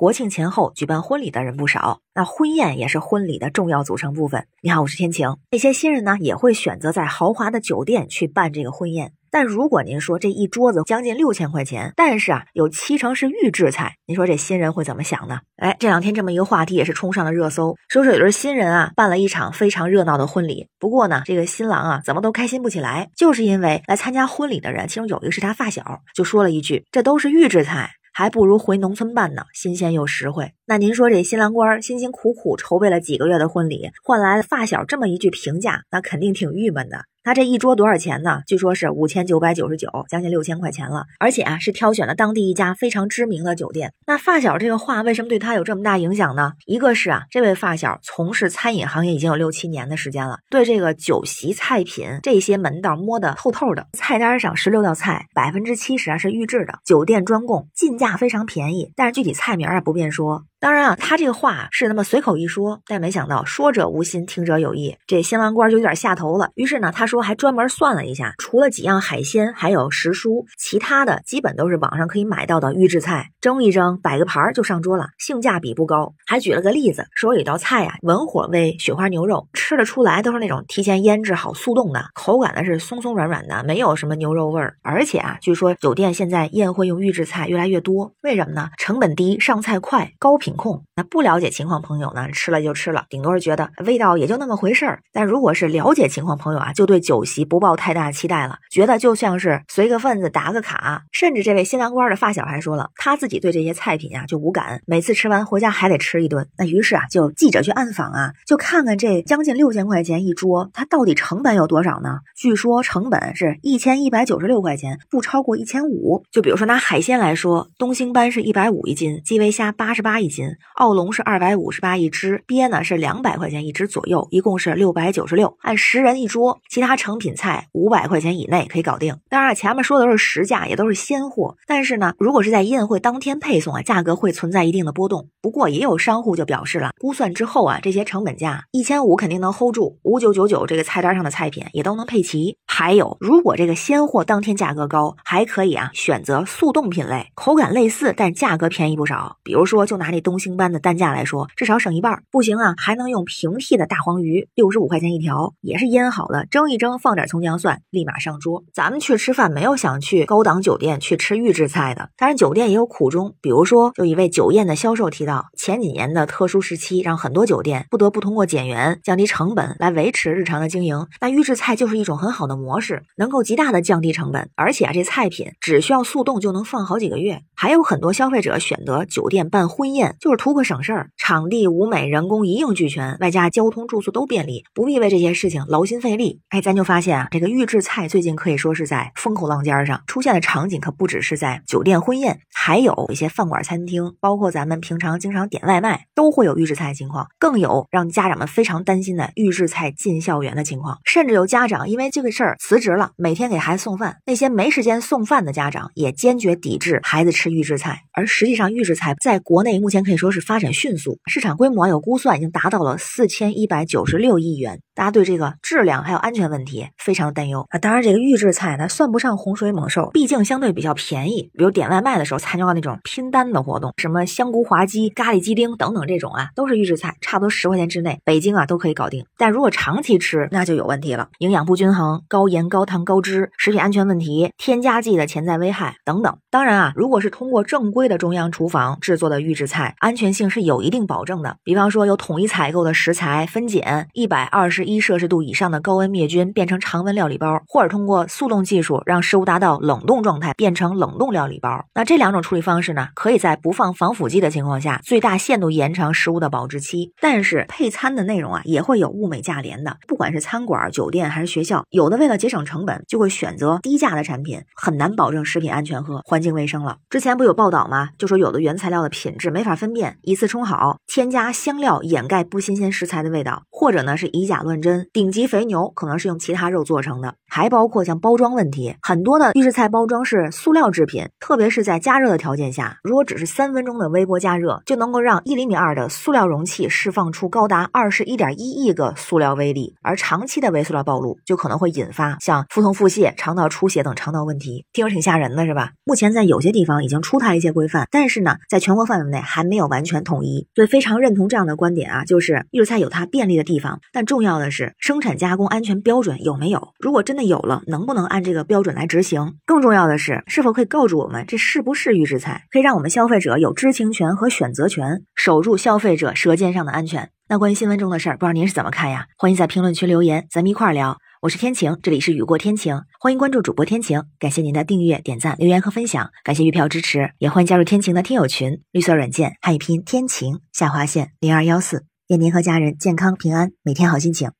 国庆前后举办婚礼的人不少，那婚宴也是婚礼的重要组成部分。你好，我是天晴。那些新人呢，也会选择在豪华的酒店去办这个婚宴。但如果您说这一桌子将近六千块钱，但是啊，有七成是预制菜，您说这新人会怎么想呢？哎，这两天这么一个话题也是冲上了热搜，说是有对新人啊办了一场非常热闹的婚礼，不过呢，这个新郎啊怎么都开心不起来，就是因为来参加婚礼的人，其中有一个是他发小，就说了一句：“这都是预制菜，还不如回农村办呢，新鲜又实惠。”那您说这新郎官辛辛苦苦筹备了几个月的婚礼，换来了发小这么一句评价，那肯定挺郁闷的。他这一桌多少钱呢？据说是五千九百九十九，将近六千块钱了。而且啊，是挑选了当地一家非常知名的酒店。那发小这个话为什么对他有这么大影响呢？一个是啊，这位发小从事餐饮行业已经有六七年的时间了，对这个酒席菜品这些门道摸得透透的。菜单上十六道菜，百分之七十啊是预制的，酒店专供，进价非常便宜。但是具体菜名啊不便说。当然啊，他这个话是那么随口一说，但没想到说者无心，听者有意。这新郎官就有点下头了。于是呢，他说还专门算了一下，除了几样海鲜，还有时蔬，其他的基本都是网上可以买到的预制菜，蒸一蒸，摆个盘就上桌了，性价比不高。还举了个例子，说有道菜呀，文火煨雪花牛肉，吃得出来都是那种提前腌制好速冻的，口感呢是松松软软的，没有什么牛肉味儿。而且啊，据说酒店现在宴会用预制菜越来越多，为什么呢？成本低，上菜快，高品。品控，那不了解情况朋友呢，吃了就吃了，顶多是觉得味道也就那么回事儿。但如果是了解情况朋友啊，就对酒席不抱太大期待了，觉得就像是随个份子打个卡。甚至这位新郎官的发小还说了，他自己对这些菜品啊就无感，每次吃完回家还得吃一顿。那于是啊，就记者去暗访啊，就看看这将近六千块钱一桌，它到底成本有多少呢？据说成本是一千一百九十六块钱，不超过一千五。就比如说拿海鲜来说，东星斑是一百五一斤，基围虾八十八一斤。澳龙是二百五十八一只，鳖呢是两百块钱一只左右，一共是六百九十六，按十人一桌。其他成品菜五百块钱以内可以搞定。当然，前面说的都是实价，也都是鲜货。但是呢，如果是在宴会当天配送啊，价格会存在一定的波动。不过也有商户就表示了，估算之后啊，这些成本价一千五肯定能 hold 住，五九九九这个菜单上的菜品也都能配齐。还有，如果这个鲜货当天价格高，还可以啊选择速冻品类，口感类似，但价格便宜不少。比如说，就拿那东东星斑的单价来说，至少省一半。不行啊，还能用平替的大黄鱼，六十五块钱一条，也是腌好的，蒸一蒸，放点葱姜蒜，立马上桌。咱们去吃饭没有想去高档酒店去吃预制菜的，当然酒店也有苦衷。比如说，有一位酒宴的销售提到，前几年的特殊时期，让很多酒店不得不通过减员、降低成本来维持日常的经营。那预制菜就是一种很好的。模式能够极大的降低成本，而且啊，这菜品只需要速冻就能放好几个月。还有很多消费者选择酒店办婚宴，就是图个省事儿，场地、舞美、人工一应俱全，外加交通、住宿都便利，不必为这些事情劳心费力。哎，咱就发现啊，这个预制菜最近可以说是在风口浪尖上出现的场景，可不只是在酒店婚宴，还有一些饭馆、餐厅，包括咱们平常经常点外卖，都会有预制菜的情况。更有让家长们非常担心的预制菜进校园的情况，甚至有家长因为这个事儿。辞职了，每天给孩子送饭。那些没时间送饭的家长也坚决抵制孩子吃预制菜。而实际上，预制菜在国内目前可以说是发展迅速，市场规模有估算已经达到了四千一百九十六亿元。大家对这个质量还有安全问题非常担忧啊！当然，这个预制菜呢算不上洪水猛兽，毕竟相对比较便宜。比如点外卖的时候参加那种拼单的活动，什么香菇滑鸡、咖喱鸡丁等等这种啊，都是预制菜，差不多十块钱之内，北京啊都可以搞定。但如果长期吃，那就有问题了，营养不均衡、高盐、高糖、高脂、食品安全问题、添加剂的潜在危害等等。当然啊，如果是通过正规的中央厨房制作的预制菜，安全性是有一定保证的。比方说有统一采购的食材，分拣一百二十。一摄氏度以上的高温灭菌变成常温料理包，或者通过速冻技术让食物达到冷冻状态变成冷冻料理包。那这两种处理方式呢，可以在不放防腐剂的情况下，最大限度延长食物的保质期。但是配餐的内容啊，也会有物美价廉的。不管是餐馆、酒店还是学校，有的为了节省成本，就会选择低价的产品，很难保证食品安全和环境卫生了。之前不有报道吗？就说有的原材料的品质没法分辨，一次冲好，添加香料掩盖不新鲜食材的味道，或者呢是以假乱真。顶级肥牛可能是用其他肉做成的，还包括像包装问题，很多的预制菜包装是塑料制品，特别是在加热的条件下，如果只是三分钟的微波加热，就能够让一厘米二的塑料容器释放出高达二十一点一亿个塑料微粒，而长期的微塑料暴露就可能会引发像腹痛、腹泻、肠道出血等肠道问题，听着挺吓人的，是吧？目前在有些地方已经出台一些规范，但是呢，在全国范围内还没有完全统一，所以非常认同这样的观点啊，就是预制菜有它便利的地方，但重要的是生产加工安全标准有没有？如果真的的有了，能不能按这个标准来执行？更重要的是，是否可以告诉我们这是不是预制菜，可以让我们消费者有知情权和选择权，守住消费者舌尖上的安全。那关于新闻中的事儿，不知道您是怎么看呀？欢迎在评论区留言，咱们一块儿聊。我是天晴，这里是雨过天晴，欢迎关注主播天晴，感谢您的订阅、点赞、留言和分享，感谢月票支持，也欢迎加入天晴的听友群，绿色软件汉语拼天晴下划线零二幺四，愿您和家人健康平安，每天好心情，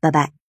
拜拜。